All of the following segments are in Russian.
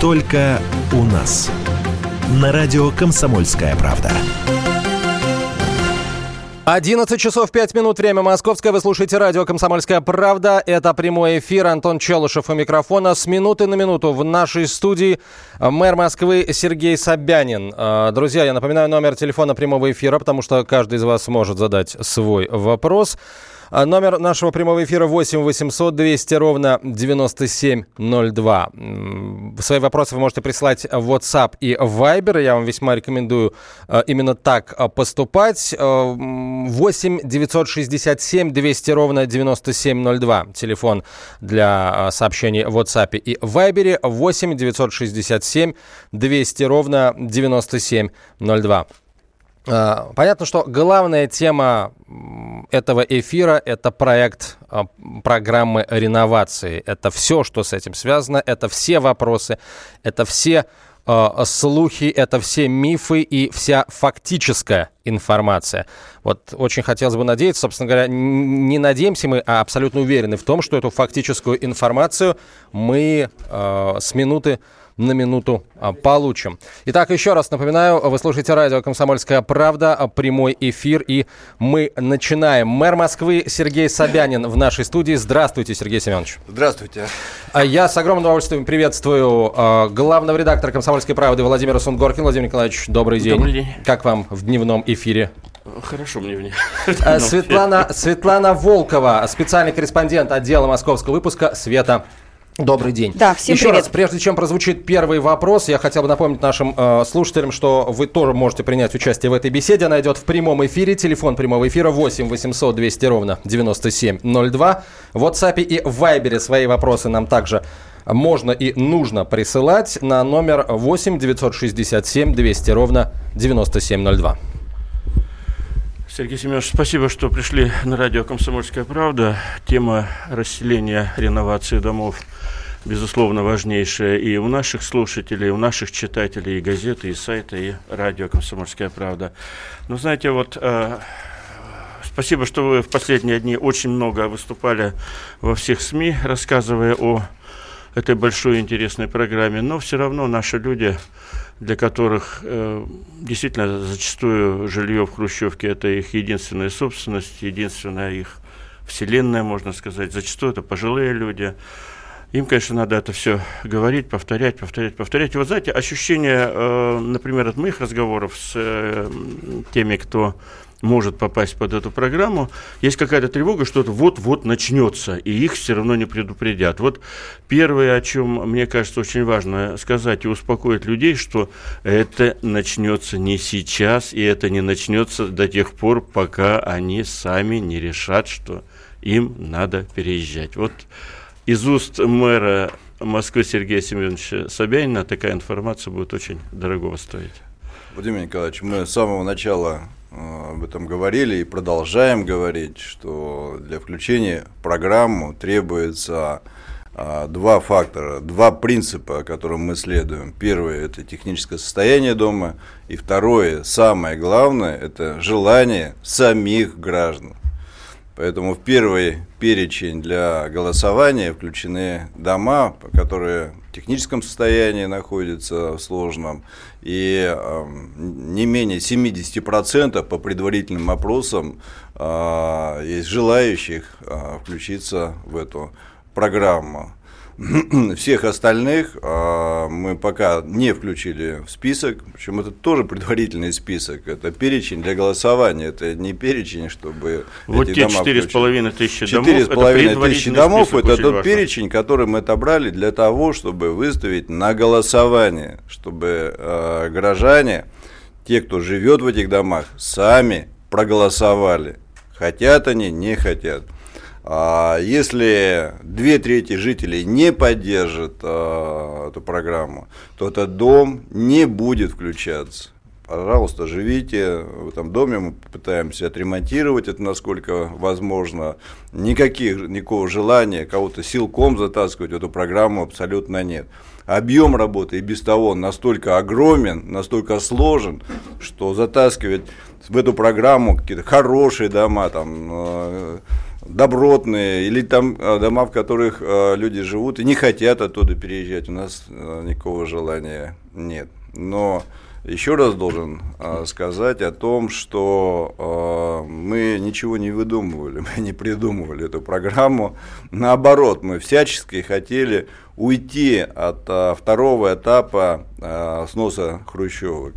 Только у нас. На радио «Комсомольская правда». 11 часов 5 минут, время московское. Вы слушаете радио «Комсомольская правда». Это прямой эфир. Антон Челышев у микрофона. С минуты на минуту в нашей студии мэр Москвы Сергей Собянин. А, друзья, я напоминаю номер телефона прямого эфира, потому что каждый из вас может задать свой вопрос. А, номер нашего прямого эфира 8 800 200 ровно 9702. Свои вопросы вы можете присылать в WhatsApp и Viber. Я вам весьма рекомендую а, именно так а, поступать. 8 967 200 ровно 9702. Телефон для сообщений в WhatsApp и Viber. 8 967 200 ровно 9702. А, понятно, что главная тема этого эфира – это проект а, программы реновации. Это все, что с этим связано, это все вопросы, это все а, слухи, это все мифы и вся фактическая информация. Вот очень хотелось бы надеяться, собственно говоря, не надеемся мы, а абсолютно уверены в том, что эту фактическую информацию мы э, с минуты на минуту а, получим. Итак, еще раз напоминаю, вы слушаете радио «Комсомольская правда», а, прямой эфир, и мы начинаем. Мэр Москвы Сергей Собянин в нашей студии. Здравствуйте, Сергей Семенович. Здравствуйте. А я с огромным удовольствием приветствую главного редактора «Комсомольской правды» Владимира Сунгоркина. Владимир Николаевич, добрый день. Добрый день. Как вам в дневном эфире? Хорошо мне в ней. Светлана, Светлана Волкова, специальный корреспондент отдела московского выпуска «Света». Добрый день. Да, всем Еще привет. раз, прежде чем прозвучит первый вопрос, я хотел бы напомнить нашим э, слушателям, что вы тоже можете принять участие в этой беседе. Она идет в прямом эфире. Телефон прямого эфира 8 800 200 ровно 9702. В WhatsApp и в Viber свои вопросы нам также можно и нужно присылать на номер 8 967 200 ровно 9702. Сергей Семенович, спасибо, что пришли на радио «Комсомольская правда». Тема расселения, реновации домов, безусловно, важнейшая и у наших слушателей, и у наших читателей, и газеты, и сайта, и радио «Комсомольская правда». Но знаете, вот э, спасибо, что вы в последние дни очень много выступали во всех СМИ, рассказывая о этой большой интересной программе, но все равно наши люди для которых э, действительно зачастую жилье в Хрущевке это их единственная собственность, единственная их вселенная, можно сказать. Зачастую это пожилые люди. Им, конечно, надо это все говорить, повторять, повторять, повторять. И вот знаете, ощущение, э, например, от моих разговоров с э, теми, кто может попасть под эту программу, есть какая-то тревога, что это вот-вот начнется, и их все равно не предупредят. Вот первое, о чем, мне кажется, очень важно сказать и успокоить людей, что это начнется не сейчас, и это не начнется до тех пор, пока они сами не решат, что им надо переезжать. Вот из уст мэра Москвы Сергея Семеновича Собянина такая информация будет очень дорогого стоить. Владимир Николаевич, мы с самого начала Э, об этом говорили и продолжаем говорить, что для включения в программу требуется э, два фактора, два принципа, которым мы следуем. Первое – это техническое состояние дома, и второе, самое главное, это желание самих граждан. Поэтому в первый перечень для голосования включены дома, которые в техническом состоянии находятся в сложном, и э, не менее 70% по предварительным опросам э, есть желающих э, включиться в эту программу. Всех остальных э, мы пока не включили в список, причем это тоже предварительный список, это перечень для голосования, это не перечень, чтобы Вот эти те дома четыре с половиной тысячи домов, Четыре с половиной тысячи домов – это тот важно. перечень, который мы отобрали для того, чтобы выставить на голосование, чтобы э, горожане, те, кто живет в этих домах, сами проголосовали. Хотят они, не хотят. А если две трети жителей не поддержат э, эту программу, то этот дом не будет включаться. Пожалуйста, живите в этом доме, мы пытаемся отремонтировать это насколько возможно. Никаких, никакого желания кого-то силком затаскивать в эту программу абсолютно нет. Объем работы и без того настолько огромен, настолько сложен, что затаскивать в эту программу какие-то хорошие дома, там, добротные, или там дома, в которых люди живут и не хотят оттуда переезжать. У нас никакого желания нет. Но еще раз должен э, сказать о том, что э, мы ничего не выдумывали, мы не придумывали эту программу. Наоборот, мы всячески хотели уйти от э, второго этапа э, сноса хрущевок.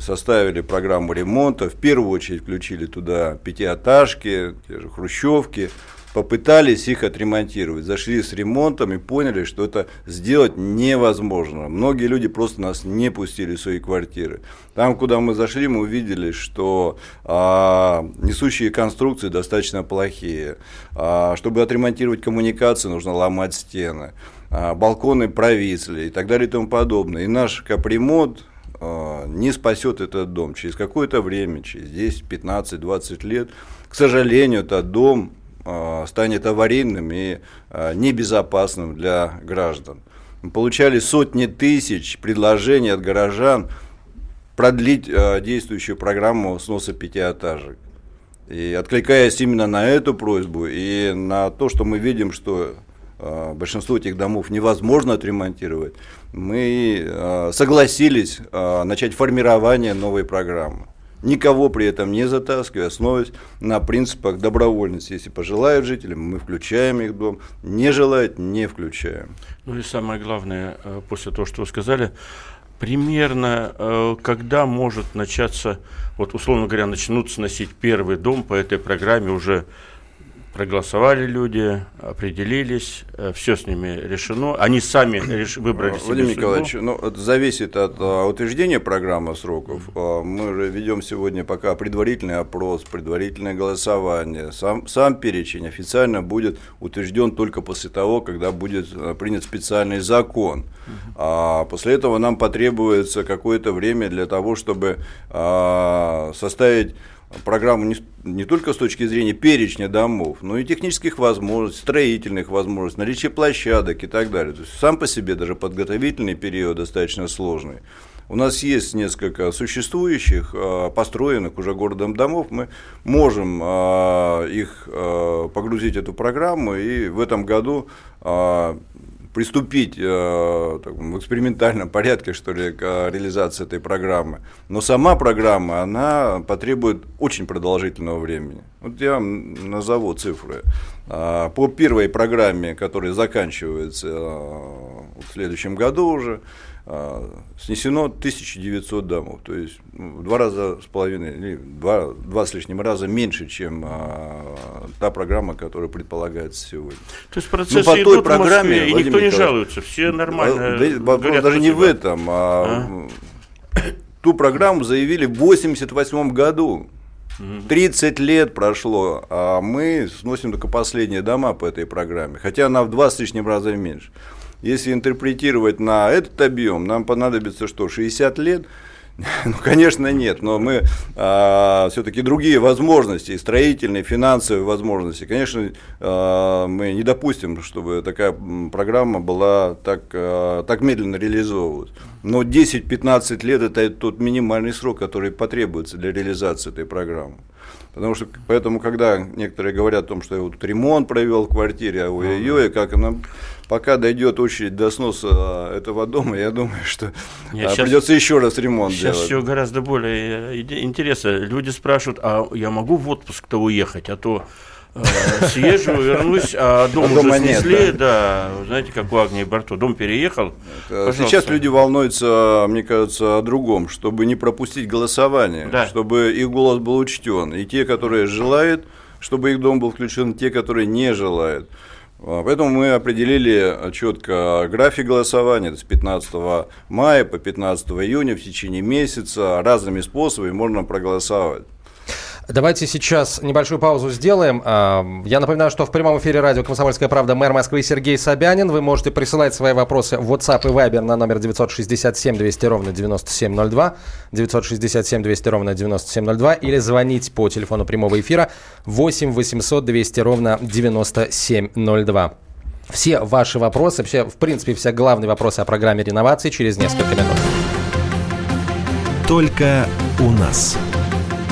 Составили программу ремонта, в первую очередь включили туда пятиэтажки, те же хрущевки, попытались их отремонтировать, зашли с ремонтом и поняли, что это сделать невозможно. Многие люди просто нас не пустили в свои квартиры. Там, куда мы зашли, мы увидели, что а, несущие конструкции достаточно плохие. А, чтобы отремонтировать коммуникации, нужно ломать стены. А, балконы провисли и так далее и тому подобное. И наш капремонт не спасет этот дом. Через какое-то время, через 10, 15, 20 лет, к сожалению, этот дом Э, станет аварийным и э, небезопасным для граждан. Мы получали сотни тысяч предложений от горожан продлить действующую программу сноса пятиэтажек. И откликаясь именно на эту просьбу и на то, что мы видим, что большинство этих домов невозможно отремонтировать, мы согласились начать формирование новой программы никого при этом не затаскивая, основываясь на принципах добровольности. Если пожелают жители, мы включаем их дом, не желают, не включаем. Ну и самое главное, э, после того, что вы сказали, примерно э, когда может начаться, вот условно говоря, начнут сносить первый дом по этой программе уже проголосовали люди, определились, э, все с ними решено. Они сами реш... выбрали себе Владимир Николаевич, ну, это зависит от а, утверждения программы сроков. А, мы уже ведем сегодня пока предварительный опрос, предварительное голосование. Сам, сам перечень официально будет утвержден только после того, когда будет а, принят специальный закон. А после этого нам потребуется какое-то время для того, чтобы а, составить программу не, не только с точки зрения перечня домов, но и технических возможностей, строительных возможностей, наличия площадок и так далее. То есть сам по себе даже подготовительный период достаточно сложный. У нас есть несколько существующих, а, построенных уже городом домов. Мы можем а, их а, погрузить в эту программу и в этом году приступить э, так, в экспериментальном порядке, что ли, к э, реализации этой программы. Но сама программа, она потребует очень продолжительного времени. Вот я назову цифры. Э, по первой программе, которая заканчивается э, в следующем году уже, снесено 1900 домов, то есть ну, в два раза с половиной, или два, два с лишним раза меньше, чем а, та программа, которая предполагается сегодня. То есть процессы ну, по идут той программе, Москве, и никто не жалуется, все нормально. Да, вопрос даже не в этом, а, а? ту программу заявили в 1988 году. 30 лет прошло, а мы сносим только последние дома по этой программе, хотя она в два с лишним раза меньше. Если интерпретировать на этот объем, нам понадобится что, 60 лет? Ну, конечно, нет, но мы а, все-таки другие возможности, строительные, финансовые возможности. Конечно, а, мы не допустим, чтобы такая программа была так, а, так медленно реализовывалась. Но 10-15 лет это тот минимальный срок, который потребуется для реализации этой программы. Потому что, поэтому, когда некоторые говорят о том, что я вот ремонт провел в квартире, а ой-ой-ой, как она, пока дойдет очередь до сноса а, этого дома, я думаю, что Нет, сейчас, придется еще раз ремонт сейчас делать. Сейчас все гораздо более э, интересно. Люди спрашивают, а я могу в отпуск-то уехать, а то Э, съезжу, вернусь, а дом а уже снесли, нет, да. да, знаете, как у Агнии Барто, дом переехал. Сейчас люди волнуются, мне кажется, о другом, чтобы не пропустить голосование, да. чтобы их голос был учтен, и те, которые желают, чтобы их дом был включен, те, которые не желают. А, поэтому мы определили четко график голосования, с 15 мая по 15 июня в течение месяца разными способами можно проголосовать. Давайте сейчас небольшую паузу сделаем. А, я напоминаю, что в прямом эфире радио «Комсомольская правда» мэр Москвы Сергей Собянин. Вы можете присылать свои вопросы в WhatsApp и Viber на номер 967 200 ровно 9702, 967 200 ровно 9702 или звонить по телефону прямого эфира 8 800 200 ровно 9702. Все ваши вопросы, все, в принципе, все главные вопросы о программе реновации через несколько минут. Только у нас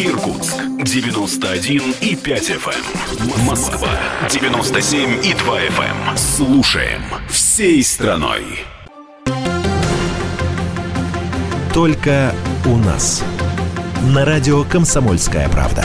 Эм. Иркутск 91 и 5 FM. Эм. Москва 97 и 2 FM. Слушаем всей страной. Только у нас. На радио «Комсомольская правда».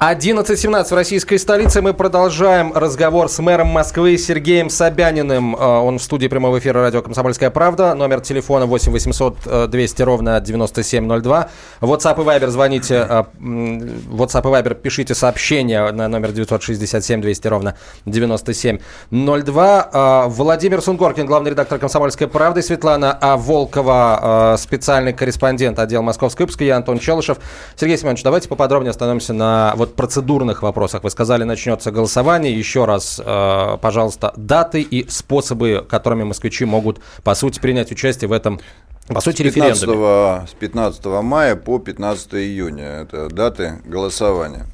11.17 в российской столице. Мы продолжаем разговор с мэром Москвы Сергеем Собяниным. А, он в студии прямого эфира радио «Комсомольская правда». Номер телефона 8 800 200 ровно 9702. WhatsApp и Viber звоните. А, WhatsApp и Viber пишите сообщение на номер 967 200 ровно 9702. А, Владимир Сунгоркин, главный редактор «Комсомольской правды». Светлана Волкова, специальный корреспондент отдела московской выпуска. Я Антон Челышев. Сергей Семенович, давайте поподробнее остановимся на процедурных вопросах. Вы сказали, начнется голосование. Еще раз, э, пожалуйста, даты и способы, которыми москвичи могут, по сути, принять участие в этом по сути, с 15, референдуме. С 15 мая по 15 июня. Это даты голосования.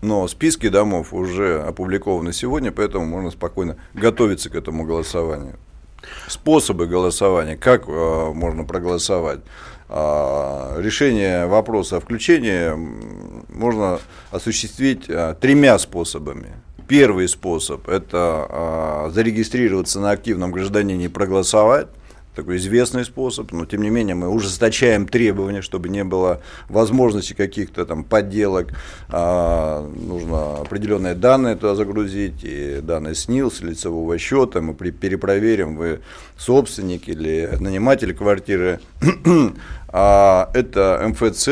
Но списки домов уже опубликованы сегодня, поэтому можно спокойно готовиться к этому голосованию. Способы голосования, как э, можно проголосовать. А, решение вопроса о включении можно осуществить а, тремя способами. Первый способ – это а, зарегистрироваться на активном гражданине и проголосовать такой известный способ, но тем не менее мы ужесточаем требования, чтобы не было возможности каких-то там подделок. А, нужно определенные данные туда загрузить, и данные СНИЛС, лицевого счета, мы перепроверим, вы собственник или наниматель квартиры. а, это МФЦ,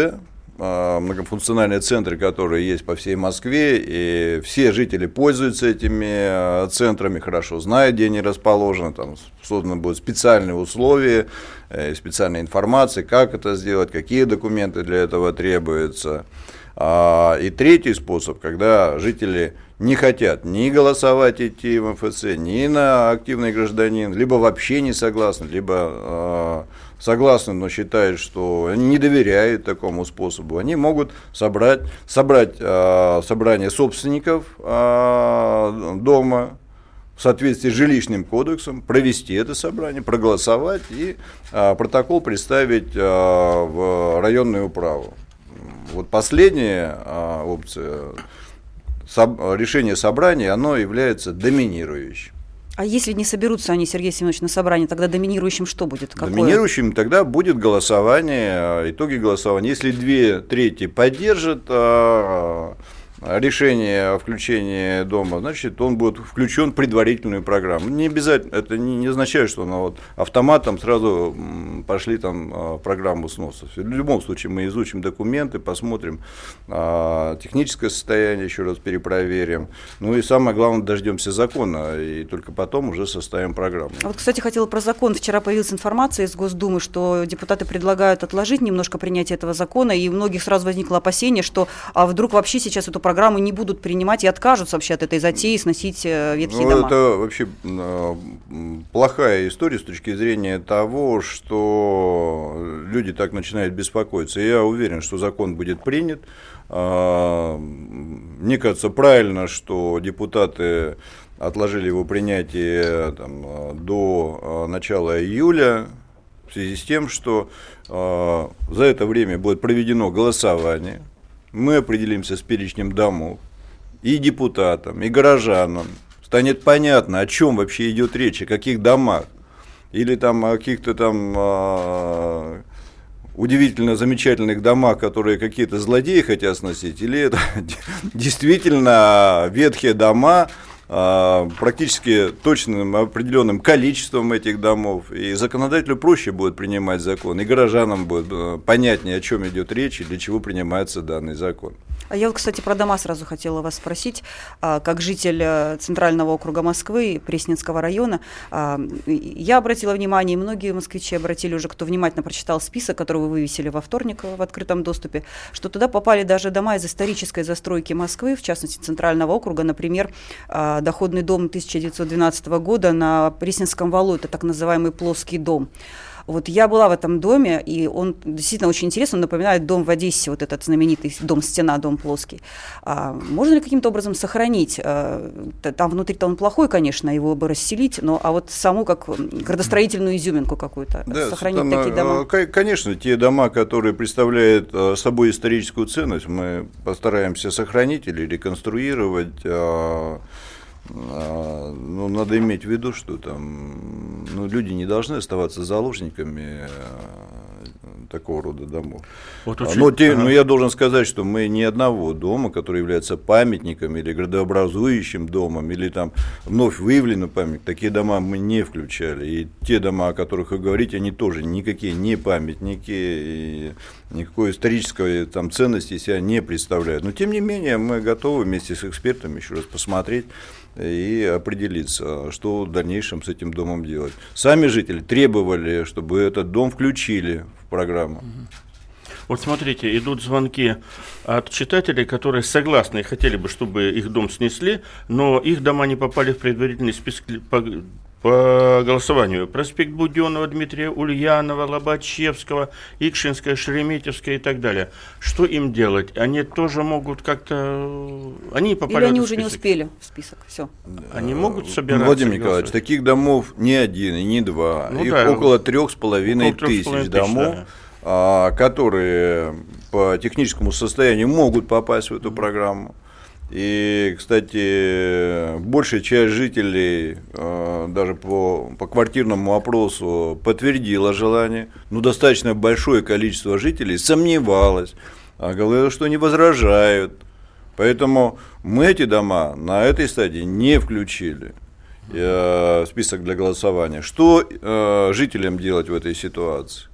многофункциональные центры, которые есть по всей Москве, и все жители пользуются этими а, центрами, хорошо знают, где они расположены, там созданы будут специальные условия, э, специальная информация, как это сделать, какие документы для этого требуются. А, и третий способ, когда жители не хотят ни голосовать идти в МФЦ, ни на активный гражданин, либо вообще не согласны, либо согласны, но считают, что они не доверяют такому способу, они могут собрать, собрать э, собрание собственников э, дома в соответствии с жилищным кодексом, провести это собрание, проголосовать и э, протокол представить э, в районную управу. Вот последняя э, опция, решение собрания, оно является доминирующим. А если не соберутся они, Сергей Семенович, на собрании, тогда доминирующим что будет? Какое? Доминирующим тогда будет голосование, а, итоги голосования. Если две трети поддержат а, решение о включении дома, значит, он будет включен в предварительную программу. Не обязательно, это не, не означает, что на вот автоматом сразу пошли там а, программу сносов. В любом случае мы изучим документы, посмотрим а, техническое состояние, еще раз перепроверим. Ну и самое главное, дождемся закона, и только потом уже составим программу. А вот, кстати, хотела про закон. Вчера появилась информация из Госдумы, что депутаты предлагают отложить немножко принятие этого закона, и у многих сразу возникло опасение, что а вдруг вообще сейчас эту программу не будут принимать и откажутся вообще от этой затеи сносить э, ветхие ну, дома. Это вообще э, плохая история с точки зрения того, что люди так начинают беспокоиться. Я уверен, что закон будет принят. А, мне кажется, правильно, что депутаты отложили его принятие там, до э, начала июля в связи с тем, что э, за это время будет проведено голосование, мы определимся с перечнем домов, и депутатам, и горожанам. Станет понятно, о чем вообще идет речь, о каких домах, или там о каких-то там э, удивительно замечательных домах, которые какие-то злодеи хотят сносить, или это действительно ветхие дома, а, практически точным определенным количеством этих домов, и законодателю проще будет принимать закон, и горожанам будет э, понятнее, о чем идет речь и для чего принимается данный закон. А я кстати, про дома сразу хотела вас спросить. А, как житель э, Центрального округа Москвы, Пресненского района, а, я обратила внимание, и многие москвичи обратили уже, кто внимательно прочитал список, который вы вывесили во вторник в открытом доступе, что туда попали даже дома из исторической застройки Москвы, в частности, Центрального округа, например, доходный дом 1912 года на Пресненском валу, это так называемый плоский дом. Вот я была в этом доме, и он действительно очень интересно, он напоминает дом в Одессе, вот этот знаменитый дом «Стена», дом плоский. А можно ли каким-то образом сохранить? А, там внутри-то он плохой, конечно, его бы расселить, но а вот саму как градостроительную изюминку какую-то да, сохранить там, такие дома? Конечно, те дома, которые представляют а, собой историческую ценность, мы постараемся сохранить или реконструировать. А, ну, надо иметь в виду, что там ну, люди не должны оставаться заложниками такого рода домов. Вот очень... но, те, ага. но я должен сказать, что мы ни одного дома, который является памятником или градообразующим домом, или там вновь выявленный памятник, такие дома мы не включали. И те дома, о которых вы говорите, они тоже никакие не памятники, и никакой исторической там, ценности себя не представляют. Но тем не менее мы готовы вместе с экспертами еще раз посмотреть и определиться, что в дальнейшем с этим домом делать. Сами жители требовали, чтобы этот дом включили в программу. Вот смотрите, идут звонки от читателей, которые согласны и хотели бы, чтобы их дом снесли, но их дома не попали в предварительный список по голосованию. Проспект Буденного, Дмитрия Ульянова, Лобачевского, Икшинская, Шереметьевская и так далее. Что им делать? Они тоже могут как-то... Они попали Или они уже не успели в список, все. Они могут собираться? Владимир Николаевич, таких домов не один и не два. Ну, Их да, около трех с половиной тысяч домов. Да а, которые по техническому состоянию могут попасть в эту программу. И, кстати, большая часть жителей э, даже по, по квартирному опросу подтвердила желание, но достаточно большое количество жителей сомневалось, а говорило, что не возражают. Поэтому мы эти дома на этой стадии не включили э, в список для голосования. Что э, жителям делать в этой ситуации?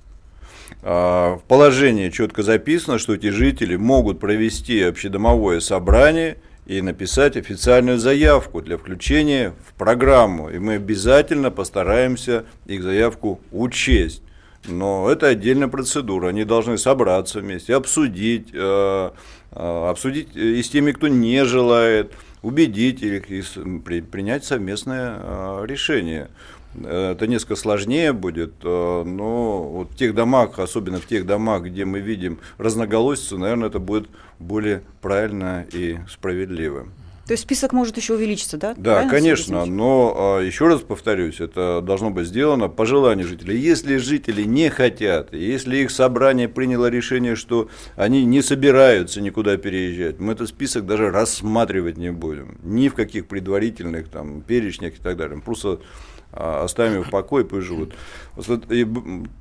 А, в положении четко записано, что эти жители могут провести общедомовое собрание и написать официальную заявку для включения в программу. И мы обязательно постараемся их заявку учесть. Но это отдельная процедура. Они должны собраться вместе, обсудить, э, э, обсудить и с теми, кто не желает, убедить их и принять совместное э, решение. Это несколько сложнее будет, э, но вот в тех домах, особенно в тех домах, где мы видим разноголосицу, наверное, это будет более правильно и справедливо. То есть список может еще увеличиться, да? Да, Правильно конечно, но а, еще раз повторюсь, это должно быть сделано по желанию жителей. Если жители не хотят, если их собрание приняло решение, что они не собираются никуда переезжать, мы этот список даже рассматривать не будем. Ни в каких предварительных там перечнях и так далее. Просто оставим их в покое, пусть живут.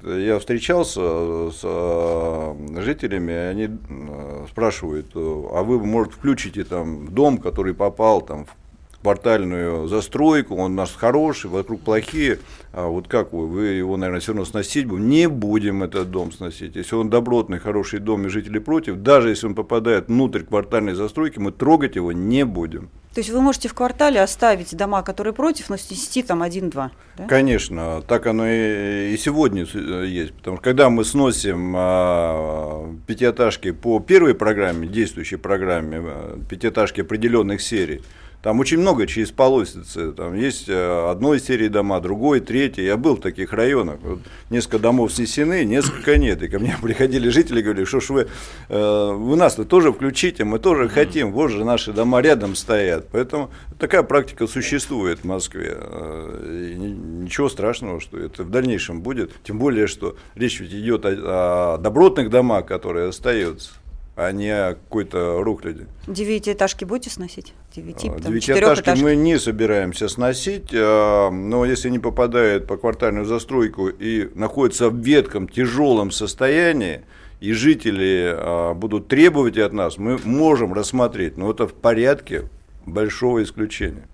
Я встречался с а, жителями, они а, спрашивают, а вы, может, включите там дом, который попал там в квартальную застройку, он у нас хороший, вокруг плохие, а вот как вы, вы его, наверное, все равно сносить будем, не будем этот дом сносить. Если он добротный, хороший дом и жители против, даже если он попадает внутрь квартальной застройки, мы трогать его не будем. То есть вы можете в квартале оставить дома, которые против, но снести там один-два? Да? Конечно, так оно и, и сегодня э, есть. Потому что когда мы сносим а, пятиэтажки по первой программе, действующей программе, а, пятиэтажки определенных серий, там очень много через полосицы. Там есть э, одной серии дома, другой, третьей. Я был в таких районах. Вот несколько домов снесены, несколько нет. И ко мне приходили жители и говорили, что ж вы, э, вы нас-то тоже включите, мы тоже хотим. Вот же наши дома рядом стоят. Поэтому такая практика существует в Москве. Э, и ничего страшного, что это в дальнейшем будет. Тем более, что речь ведь идет о, о добротных домах, которые остаются а не какой-то рухляди. Девятиэтажки будете сносить? Девяти, там, Девятиэтажки мы не собираемся сносить, а, но если они попадают по квартальную застройку и находятся в ветком, тяжелом состоянии, и жители а, будут требовать от нас, мы можем рассмотреть, но это в порядке большого исключения.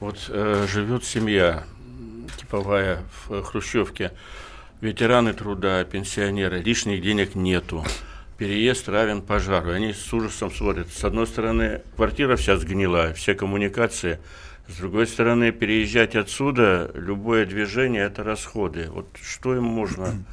Вот э, живет семья типовая в Хрущевке, ветераны труда, пенсионеры, лишних денег нету переезд равен пожару. Они с ужасом смотрят. С одной стороны, квартира вся сгнила, все коммуникации. С другой стороны, переезжать отсюда, любое движение – это расходы. Вот что им можно...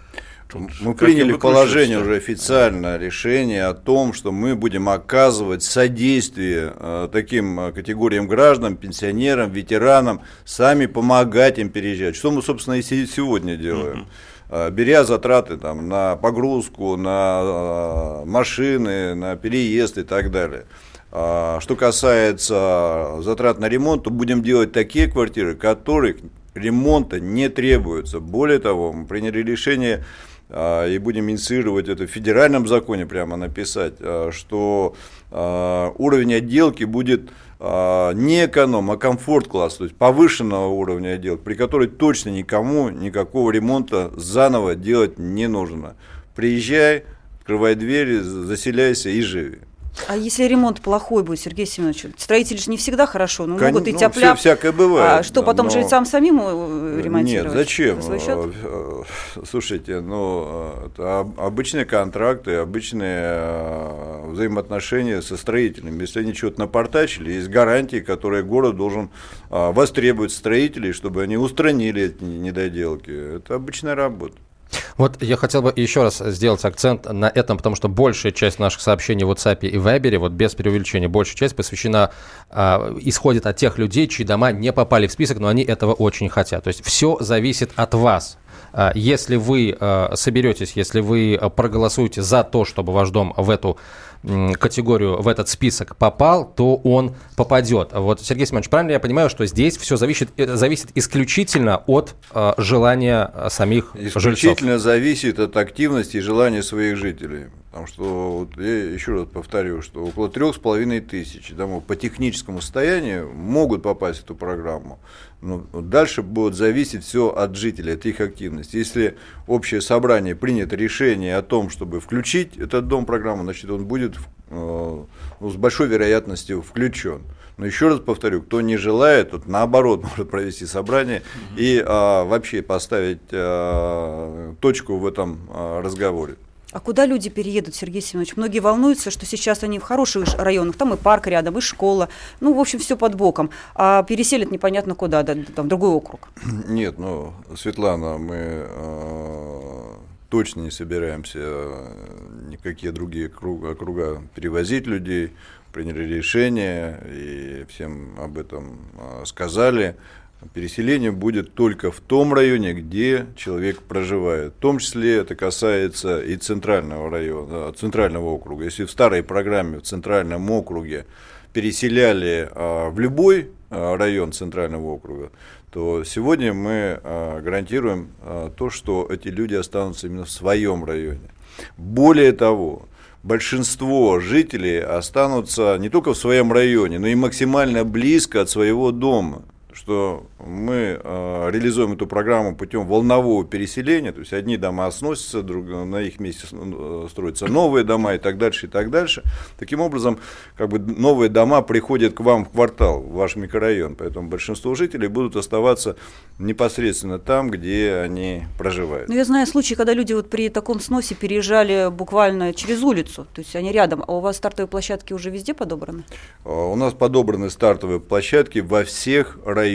Тут, мы приняли в положение уже официально решение о том, что мы будем оказывать содействие э, таким э, категориям граждан, пенсионерам, ветеранам, сами помогать им переезжать. Что мы, собственно, и сегодня делаем. а, беря затраты там, на погрузку, на а, машины, на переезд и так далее. А, что касается затрат на ремонт, то будем делать такие квартиры, которых ремонта не требуется. Более того, мы приняли решение и будем инициировать это в федеральном законе прямо написать, что уровень отделки будет а, не эконом, а комфорт-класс, то есть повышенного уровня отделок, при которой точно никому никакого ремонта заново делать не нужно. Приезжай, открывай двери, заселяйся и живи. А если ремонт плохой будет, Сергей Семенович? Строители же не всегда хорошо, но Кон... могут и ну, тяп всякое бывает. А что, потом но... жильцам самим э, ремонтировать? Нет, зачем? Э, э, слушайте, ну, обычные контракты, обычные взаимоотношения со строителями. Если они что-то напортачили, есть гарантии, которые город должен востребовать строителей, чтобы они устранили эти недоделки. Это обычная работа. Вот я хотел бы еще раз сделать акцент на этом, потому что большая часть наших сообщений в WhatsApp и Viber, вот без преувеличения, большая часть посвящена, э, исходит от тех людей, чьи дома не попали в список, но они этого очень хотят. То есть все зависит от вас. А, если вы э, соберетесь, если вы проголосуете за то, чтобы ваш дом в эту категорию, в этот список попал, то он попадет. Вот, Сергей Семенович, правильно я понимаю, что здесь все зависит, э, зависит исключительно от желания самих исключительно жильцов? Исключительно зависит от активности и желания своих жителей. Потому что, вот я еще раз повторю, что около трех с половиной тысяч домов по техническому состоянию могут попасть в эту программу. Но дальше будет зависеть все от жителей, от их активности. Если общее собрание принято решение о том, чтобы включить этот дом в программу, значит, он будет э, ну, с большой вероятностью включен. Но еще раз повторю, кто не желает, тот наоборот может провести собрание угу. и а, вообще поставить а, точку в этом а, разговоре. А куда люди переедут, Сергей Семенович? Многие волнуются, что сейчас они в хороших районах, там и парк рядом, и школа, ну, в общем, все под боком, а переселят непонятно куда, да, там, в другой округ. Нет, ну, Светлана, мы э, точно не собираемся э, никакие другие круга, округа перевозить людей, приняли решение и всем об этом э, сказали переселение будет только в том районе, где человек проживает. В том числе это касается и центрального района, центрального округа. Если в старой программе в центральном округе переселяли а, в любой а, район центрального округа, то сегодня мы а, гарантируем то, что эти люди останутся именно в своем районе. Более того, большинство жителей останутся не только в своем районе, но и максимально близко от своего дома что мы э, реализуем эту программу путем волнового переселения, то есть одни дома сносятся, друг, на их месте э, строятся новые дома и так дальше, и так дальше. Таким образом, как бы новые дома приходят к вам в квартал, в ваш микрорайон, поэтому большинство жителей будут оставаться непосредственно там, где они проживают. Ну, я знаю случаи, когда люди вот при таком сносе переезжали буквально через улицу, то есть они рядом, а у вас стартовые площадки уже везде подобраны? А, у нас подобраны стартовые площадки во всех районах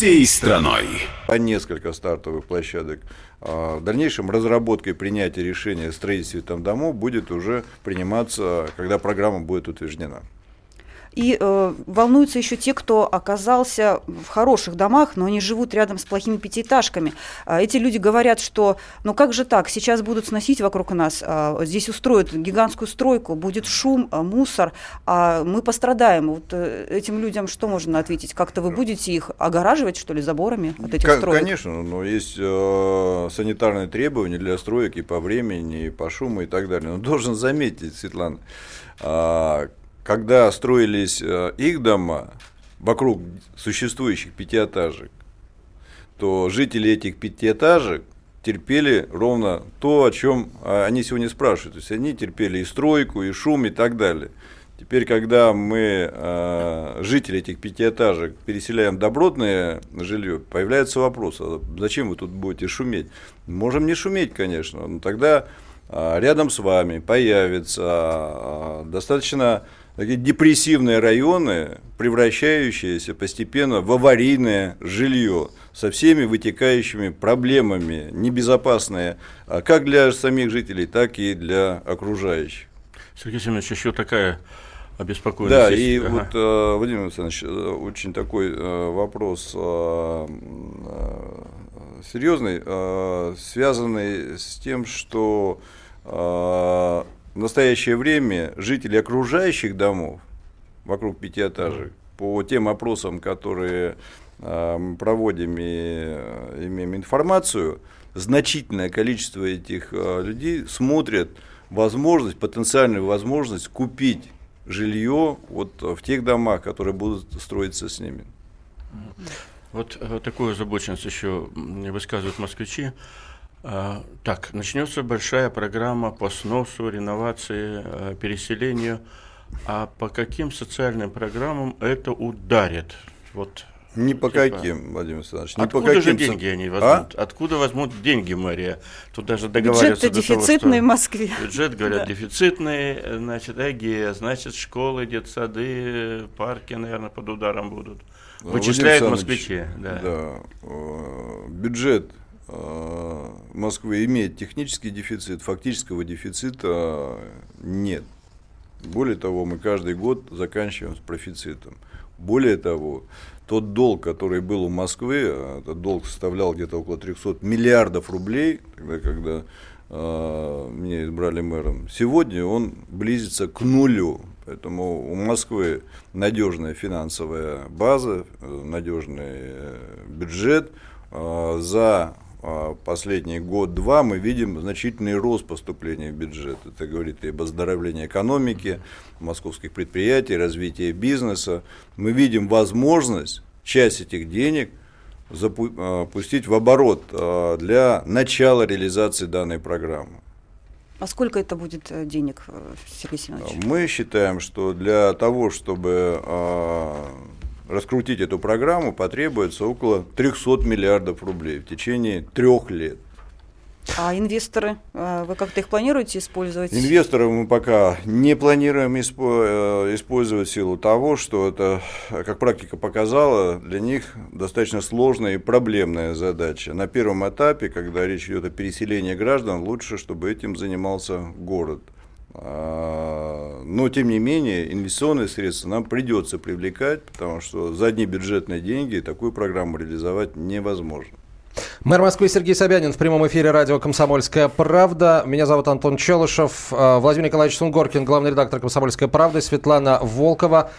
всей страной. По несколько стартовых площадок. А, в дальнейшем разработка и принятие решения о строительстве там домов будет уже приниматься, когда программа будет утверждена. И э, волнуются еще те, кто оказался в хороших домах, но они живут рядом с плохими пятиэтажками. А эти люди говорят, что ну как же так, сейчас будут сносить вокруг нас, а, здесь устроят гигантскую стройку, будет шум, а, мусор, а мы пострадаем. Вот э, этим людям что можно ответить? Как-то вы будете их огораживать, что ли, заборами от этих К- строек? Конечно, но есть э, санитарные требования для строек и по времени, и по шуму и так далее. Но должен заметить, Светлана, э, когда строились э, их дома вокруг существующих пятиэтажек, то жители этих пятиэтажек терпели ровно то, о чем э, они сегодня спрашивают. То есть они терпели и стройку, и шум, и так далее. Теперь, когда мы, э, жители этих пятиэтажек, переселяем добротное жилье, появляется вопрос, а зачем вы тут будете шуметь? Можем не шуметь, конечно, но тогда э, рядом с вами появится достаточно такие депрессивные районы, превращающиеся постепенно в аварийное жилье со всеми вытекающими проблемами, небезопасные а как для самих жителей, так и для окружающих. Сергей Семенович, еще такая обеспокоенность. Да, и ага. вот, э, Владимир Александрович, э, очень такой э, вопрос серьезный, связанный с тем, что в настоящее время жители окружающих домов вокруг пятиэтажек по тем опросам, которые мы проводим и имеем информацию, значительное количество этих людей смотрят возможность, потенциальную возможность купить жилье вот в тех домах, которые будут строиться с ними. Вот э, такую озабоченность еще высказывают москвичи. А, так, начнется большая программа по сносу, реновации, э, переселению. А по каким социальным программам это ударит? Вот ни по типа, каким, Владимир Александрович, ни откуда по каким. же деньги они возьмут? А? Откуда возьмут деньги, Мария? Тут даже договариваются Бюджет дефицитный того, в Москве. Бюджет, говорят, да. дефицитный, значит, ЭГИ, значит, школы, детсады, парки, наверное, под ударом будут. Вычисляют москвичи. Да. да. Э, бюджет э, Москвы имеет технический дефицит, фактического дефицита нет. Более того, мы каждый год заканчиваем с профицитом. Более того, тот долг, который был у Москвы, этот долг составлял где-то около 300 миллиардов рублей, тогда, когда э, меня избрали мэром, сегодня он близится к нулю. Поэтому у Москвы надежная финансовая база, надежный э, бюджет. Э, за последний год-два мы видим значительный рост поступления в бюджет. Это говорит и об оздоровлении экономики, московских предприятий, развитии бизнеса. Мы видим возможность часть этих денег запустить а, в оборот а, для начала реализации данной программы. А сколько это будет э, денег, э, Сергей Семенович? Мы считаем, что для того, чтобы раскрутить эту программу потребуется около 300 миллиардов рублей в течение трех лет. А инвесторы, э, вы как-то их планируете использовать? Инвесторов мы пока не планируем э, использовать в силу того, что это, как практика показала, для них достаточно сложная и проблемная задача. На первом этапе, когда речь идет о переселении граждан, лучше, чтобы этим занимался город. А, но, тем не менее, инвестиционные средства нам придется привлекать, потому что за одни бюджетные деньги такую программу реализовать невозможно. Мэр Москвы Сергей Собянин в прямом эфире радио «Комсомольская правда». Меня зовут Антон Челышев. А, Владимир Николаевич Сунгоркин, главный редактор «Комсомольской правды», Светлана Волкова.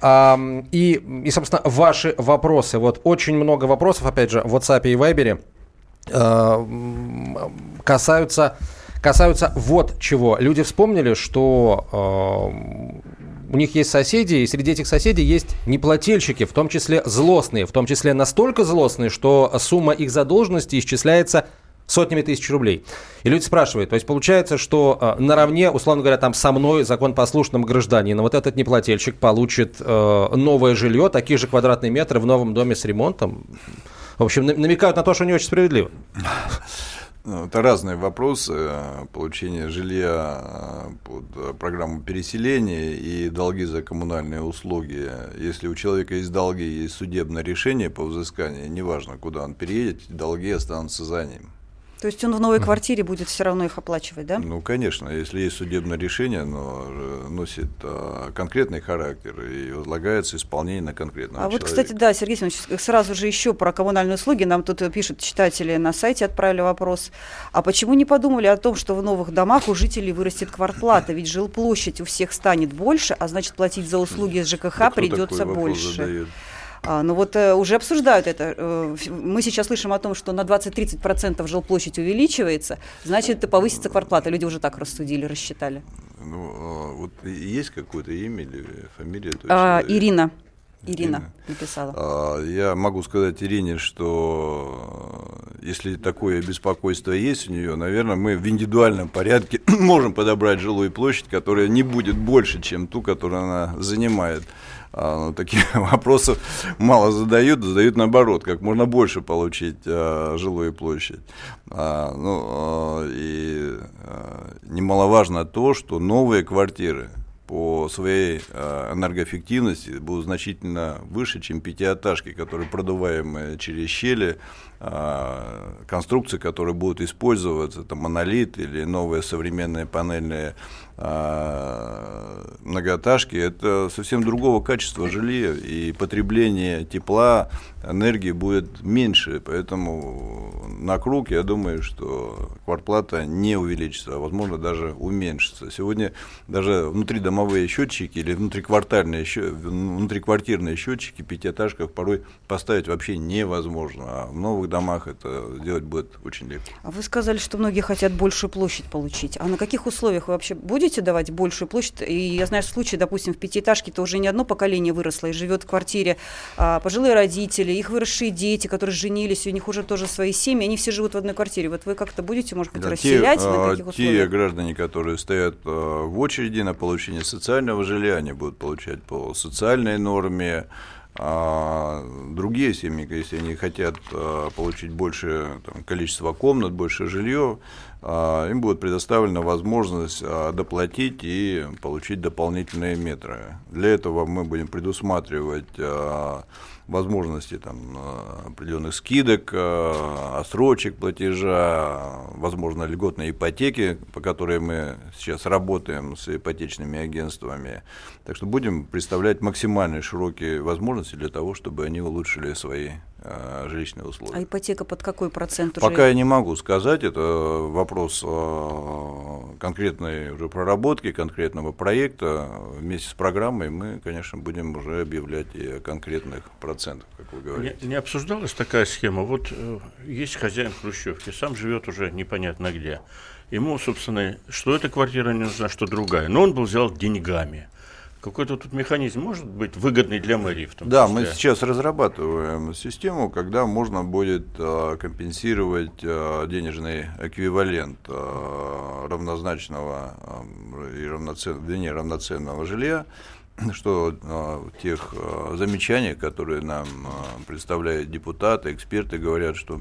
И, и, собственно, ваши вопросы. Вот очень много вопросов, опять же, в WhatsApp и Viber а, касаются касаются вот чего. Люди вспомнили, что э, у них есть соседи, и среди этих соседей есть неплательщики, в том числе злостные, в том числе настолько злостные, что сумма их задолженности исчисляется сотнями тысяч рублей. И люди спрашивают, то есть получается, что э, наравне, условно говоря, там со мной, законопослушным гражданином, вот этот неплательщик получит э, новое жилье, такие же квадратные метры в новом доме с ремонтом. В общем, намекают на то, что не очень справедливо. Ну, это разные вопросы. Получения жилья э, под э, программу переселения и долги за коммунальные услуги. Если у человека есть долги, есть судебное решение по взысканию, неважно, куда он переедет, долги останутся за ним. То есть он в новой квартире будет все равно их оплачивать, да? Ну, конечно, если есть судебное решение, оно носит а, конкретный характер и возлагается исполнение на конкретного А человека. вот, кстати, да, Сергей Семенович, сразу же еще про коммунальные услуги. Нам тут пишут читатели на сайте, отправили вопрос. А почему не подумали о том, что в новых домах у жителей вырастет квартплата? Ведь жилплощадь у всех станет больше, а значит платить за услуги ЖКХ да придется больше. Задает? А, ну вот э, уже обсуждают это. Э, мы сейчас слышим о том, что на 20-30% жилплощадь увеличивается, значит, повысится квартплата. Люди уже так рассудили, рассчитали. Ну, а вот есть какое-то имя или фамилия? А, Ирина. Ирина написала. А, я могу сказать Ирине, что если такое беспокойство есть у нее, наверное, мы в индивидуальном порядке можем подобрать жилую площадь, которая не будет больше, чем ту, которую она занимает. А, ну, таких вопросов мало задают, задают наоборот, как можно больше получить а, жилую площадь. А, ну, а, и а, немаловажно то, что новые квартиры по своей э, энергоэффективности будут значительно выше, чем пятиэтажки, которые продуваемые через щели, конструкции, которые будут использоваться, это монолит или новые современные панельные э, многоэтажки, это совсем другого качества жилья, и потребление тепла, энергии будет меньше, поэтому на круг, я думаю, что квартплата не увеличится, а возможно даже уменьшится. Сегодня даже внутридомовые счетчики или внутриквартальные, внутриквартирные счетчики пятиэтажках порой поставить вообще невозможно, а в новых домах это сделать будет очень легко. А вы сказали, что многие хотят большую площадь получить. А на каких условиях вы вообще будете давать большую площадь? И я знаю случаи, допустим, в пятиэтажке то уже не одно поколение выросло и живет в квартире а, пожилые родители, их выросшие дети, которые женились, у них уже тоже свои семьи, они все живут в одной квартире. Вот вы как-то будете, может быть, да, расселять? Те, на каких а, условиях? те граждане, которые стоят а, в очереди на получение социального жилья, они будут получать по социальной норме. А другие семьи, если они хотят а, получить больше там, количество комнат, больше жилье, а, им будет предоставлена возможность а, доплатить и получить дополнительные метры. Для этого мы будем предусматривать возможности там, определенных скидок, отсрочек платежа, возможно, льготной ипотеки, по которой мы сейчас работаем с ипотечными агентствами. Так что будем представлять максимально широкие возможности для того, чтобы они улучшили свои Э, жилищные условия. А ипотека под какой процент уже? Пока я не могу сказать, это вопрос э, конкретной уже проработки, конкретного проекта. Вместе с программой мы, конечно, будем уже объявлять и о конкретных процентах, как вы говорите. Не, не обсуждалась такая схема? Вот э, есть хозяин хрущевки, сам живет уже непонятно где. Ему, собственно, что эта квартира не нужна, что другая. Но он был взял деньгами. Какой-то тут механизм может быть выгодный для мэрии в том Да, числе? мы сейчас разрабатываем систему, когда можно будет э, компенсировать э, денежный эквивалент э, равнозначного э, и равноцен, вернее, равноценного жилья, что э, тех э, замечаний, которые нам э, представляют депутаты, эксперты, говорят, что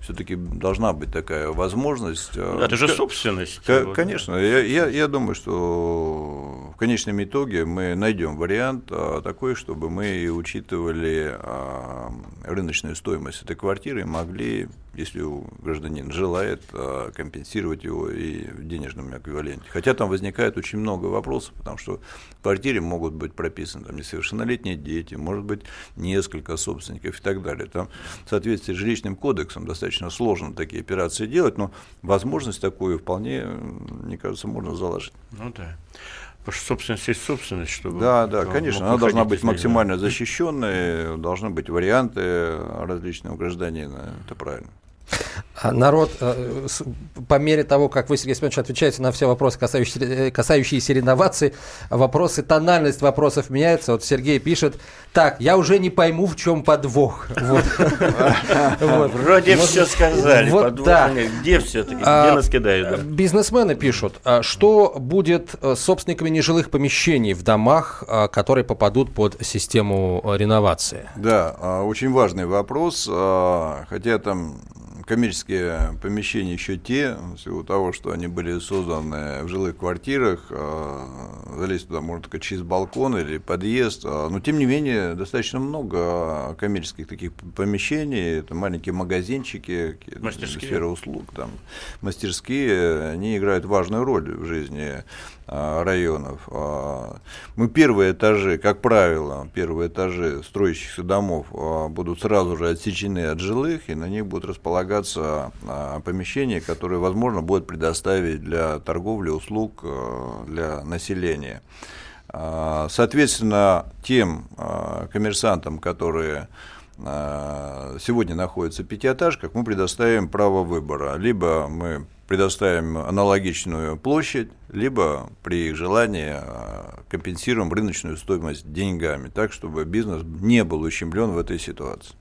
все-таки должна быть такая возможность. А, Это же собственность. К- конечно. Я, я, я думаю, что в конечном итоге мы найдем вариант а, такой, чтобы мы учитывали а, рыночную стоимость этой квартиры и могли, если гражданин желает, а, компенсировать его и в денежном эквиваленте. Хотя там возникает очень много вопросов, потому что в квартире могут быть прописаны там, несовершеннолетние дети, может быть несколько собственников и так далее. Там в соответствии с жилищным кодексом достаточно достаточно сложно такие операции делать, но возможность такую вполне, мне кажется, можно заложить. Ну да. Потому что собственность есть собственность, чтобы... Да, да, конечно, она должна быть максимально защищенной, должны быть варианты различного гражданина, это правильно. А народ, э, по мере того, как вы, Сергей Семенович, отвечаете на все вопросы, касающиеся, э, касающиеся реновации, вопросы, тональность вопросов меняется. Вот Сергей пишет, так, я уже не пойму, в чем подвох. Вроде все сказали. Вот да. Где все-таки? Где а, нас кидают? Бизнесмены пишут, а что будет э, с собственниками нежилых помещений в домах, которые попадут под систему реновации? Да, очень важный вопрос. Хотя там коммерческие помещения еще те, в силу того, что они были созданы в жилых квартирах, а, залезть туда можно только через балкон или подъезд, а, но тем не менее достаточно много коммерческих таких помещений, это маленькие магазинчики, мастерские. сфера услуг, там, мастерские, они играют важную роль в жизни районов. А, мы первые этажи, как правило, первые этажи строящихся домов а, будут сразу же отсечены от жилых, и на них будут располагаться помещения, которые, возможно, будут предоставить для торговли, услуг для населения. Соответственно, тем коммерсантам, которые сегодня находятся пятиэтажках, мы предоставим право выбора. Либо мы предоставим аналогичную площадь, либо при их желании а, компенсируем рыночную стоимость деньгами, так, чтобы бизнес не был ущемлен в этой ситуации.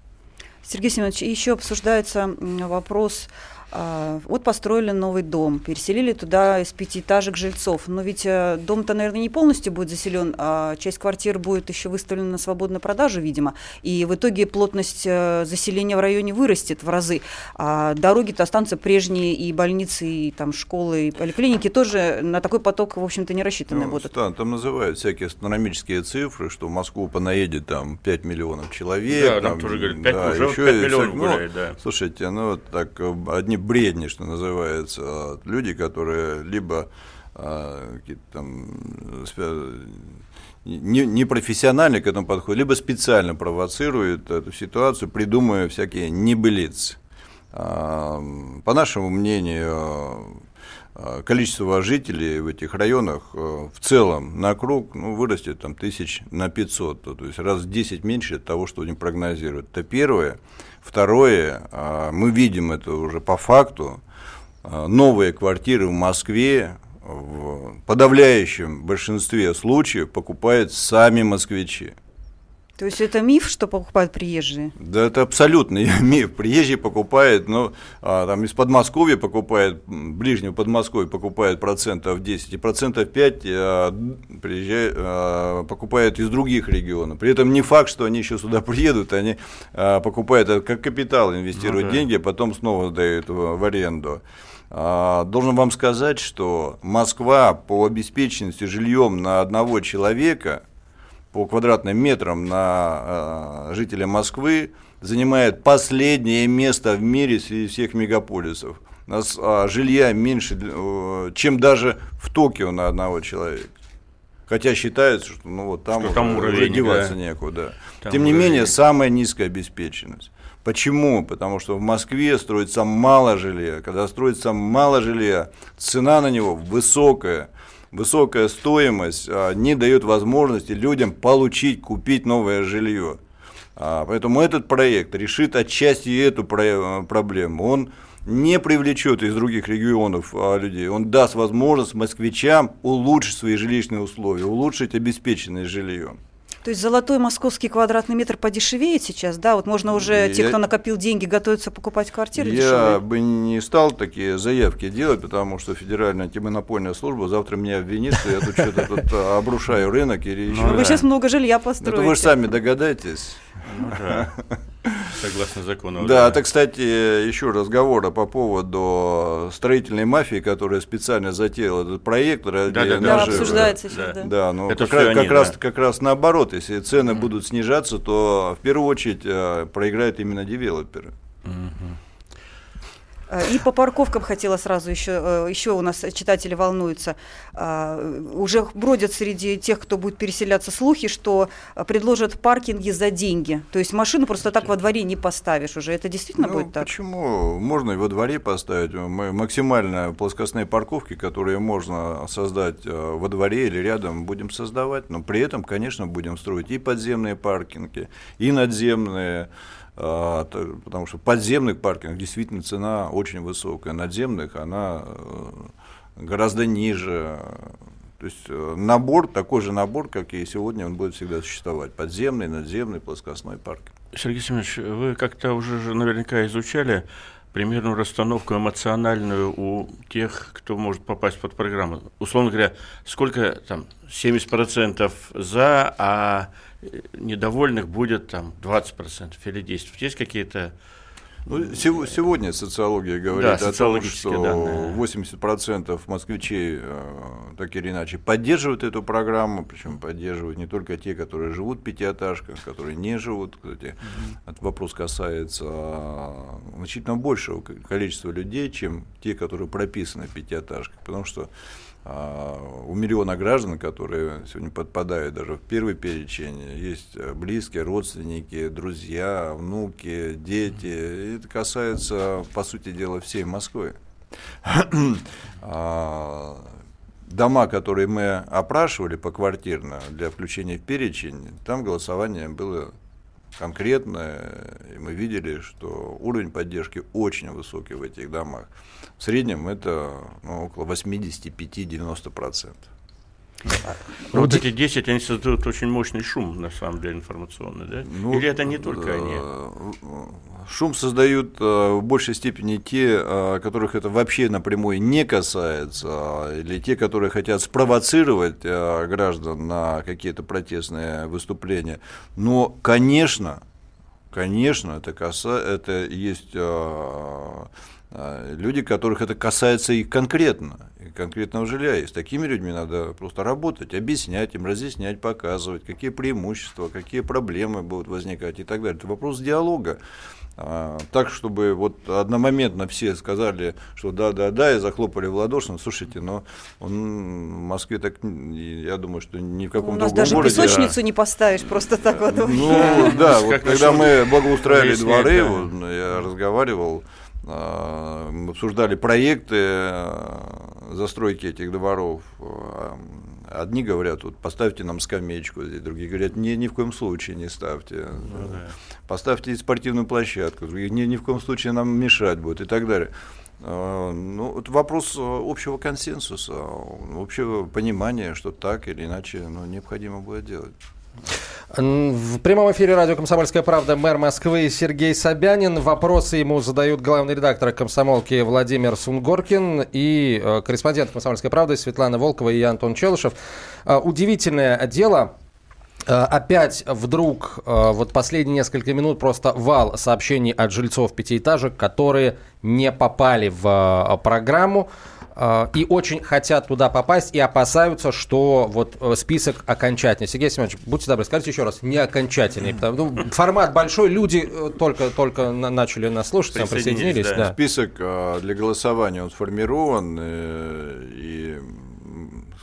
Сергей Семенович, еще обсуждается вопрос вот построили новый дом, переселили туда из пятиэтажек жильцов. Но ведь э, дом-то, наверное, не полностью будет заселен, а часть квартир будет еще выставлена на свободную продажу, видимо. И в итоге плотность э, заселения в районе вырастет в разы. А дороги-то останутся прежние, и больницы, и там школы, и поликлиники тоже на такой поток, в общем-то, не рассчитаны ну, будут. Да, там называют всякие астрономические цифры, что в Москву понаедет там 5 миллионов человек. Да, там, тоже говорят, 5, да, уже еще 5 миллионов ну, гуляет, да. Слушайте, ну вот так э, одни бредни, что называется. Люди, которые либо а, там не, не к этому подходят, либо специально провоцируют эту ситуацию, придумывая всякие небылицы. По нашему мнению, а, количество жителей в этих районах в целом на круг ну, вырастет там, тысяч на 500, то есть раз в 10 меньше того, что они прогнозируют. Это первое. Второе, а, мы видим это уже по факту, а, новые квартиры в Москве в подавляющем большинстве случаев покупают сами москвичи. То есть это миф, что покупают приезжие? Да, это абсолютный миф. Приезжие покупают, ну, а, там из Подмосковья покупают, ближнего Подмосковья покупают процентов 10, и процентов 5 а, приезжают, а, покупают из других регионов. При этом не факт, что они еще сюда приедут, они а, покупают это как капитал, инвестируют ну, да. деньги, а потом снова сдают в, в аренду. А, должен вам сказать, что Москва по обеспеченности жильем на одного человека – по квадратным метрам на э, жителя Москвы занимает последнее место в мире среди всех мегаполисов. У нас э, жилья меньше, э, чем даже в Токио на одного человека. Хотя считается, что ну вот там, что там уже, уровень, уже деваться да. некуда. Там Тем не менее, самая низкая обеспеченность. Почему? Потому что в Москве строится мало жилья. Когда строится мало жилья, цена на него высокая высокая стоимость а, не дает возможности людям получить, купить новое жилье. А, поэтому этот проект решит отчасти эту проблему. Он не привлечет из других регионов а, людей, он даст возможность москвичам улучшить свои жилищные условия, улучшить обеспеченность жильем. То есть золотой московский квадратный метр подешевеет сейчас, да? Вот можно уже, я, те, кто накопил деньги, готовятся покупать квартиры Я дешевые? бы не стал такие заявки делать, потому что Федеральная антимонопольная служба завтра меня обвинит, что я тут что-то тут обрушаю рынок или еще. Ну, вы сейчас много жилья построите. Это вы же сами догадаетесь. Да. Согласно закону. Да, это, кстати, еще разговора по поводу строительной мафии, которая специально затеяла этот проект. Да, да, да, да обсуждается сейчас, да. Да, ну, это как, раз, они, как, да. раз, как раз наоборот, если цены mm. будут снижаться, то в первую очередь э, проиграют именно девелоперы. Mm-hmm. Э, и по парковкам хотела сразу еще, э, еще у нас читатели волнуются. Э, уже бродят среди тех, кто будет переселяться, слухи, что предложат паркинги за деньги. То есть машину просто так во дворе не поставишь уже. Это действительно ну, будет так? Почему? Можно и во дворе поставить. Мы максимально плоскостные парковки, которые можно создать во дворе или рядом, будем создавать. Но при этом, конечно, будем строить и подземные паркинги, и надземные. А, потому что подземных паркингов действительно цена очень высокая, надземных она э, гораздо ниже. То есть э, набор, такой же набор, как и сегодня, он будет всегда существовать. Подземный, надземный, плоскостной паркинг. Сергей Семенович, вы как-то уже наверняка изучали примерную расстановку эмоциональную у тех, кто может попасть под программу. Условно говоря, сколько там 70% за, а недовольных будет там 20% или 10%. Есть какие-то ну, сегодня социология говорит да, о том, что данные. 80% москвичей э, так или иначе поддерживают эту программу, причем поддерживают не только те, которые живут в пятиэтажках, которые не живут. Кстати, этот вопрос касается а, значительно большего количества людей, чем те, которые прописаны в пятиэтажках, потому что а, у миллиона граждан, которые сегодня подпадают даже в первый перечень, есть близкие, родственники, друзья, внуки, дети. Это касается, по сути дела, всей Москвы. А, дома, которые мы опрашивали поквартирно для включения в перечень, там голосование было конкретное, и мы видели, что уровень поддержки очень высокий в этих домах. В среднем это ну, около 85-90%. Но вот эти 10, они создают очень мощный шум, на самом деле, информационный, да? Ну, Или это не только они? Шум создают э, в большей степени те, э, которых это вообще напрямую не касается, а, или те, которые хотят спровоцировать э, граждан на какие-то протестные выступления. Но, конечно, конечно, это, каса... это есть люди, которых это касается и конкретно, и конкретного жилья. И с такими людьми надо просто работать, объяснять им, разъяснять, показывать, какие преимущества, какие проблемы будут возникать и так далее. Это вопрос диалога. А, так, чтобы вот одномоментно все сказали, что да-да-да, и захлопали в ладоши. Ну, слушайте, но он в Москве так, я думаю, что ни в каком У нас даже городе... песочницу не поставишь просто так вот. Ну, да, вот когда мы благоустраивали дворы, ну, я разговаривал, а, мы обсуждали проекты а, застройки этих дворов. А, Одни говорят, вот поставьте нам скамеечку здесь, другие говорят, не, ни в коем случае не ставьте. Поставьте спортивную площадку, другие, ни, ни в коем случае нам мешать будет и так далее. Ну, это вопрос общего консенсуса, общего понимания, что так или иначе ну, необходимо будет делать. В прямом эфире радио «Комсомольская правда» мэр Москвы Сергей Собянин. Вопросы ему задают главный редактор «Комсомолки» Владимир Сунгоркин и э, корреспондент «Комсомольской правды» Светлана Волкова и Антон Челышев. Э, Удивительное дело. Э, Опять вдруг, вот последние несколько минут, просто вал сообщений от жильцов пятиэтажек, которые не попали в программу и очень хотят туда попасть и опасаются, что вот э, список окончательный. Сергей Семенович, будьте добры, скажите еще раз, не окончательный. потому- ну, формат большой, люди э, только, только на- начали нас слушать, Присоединились, присоединились. да. да. Список для голосования он сформирован, э, и,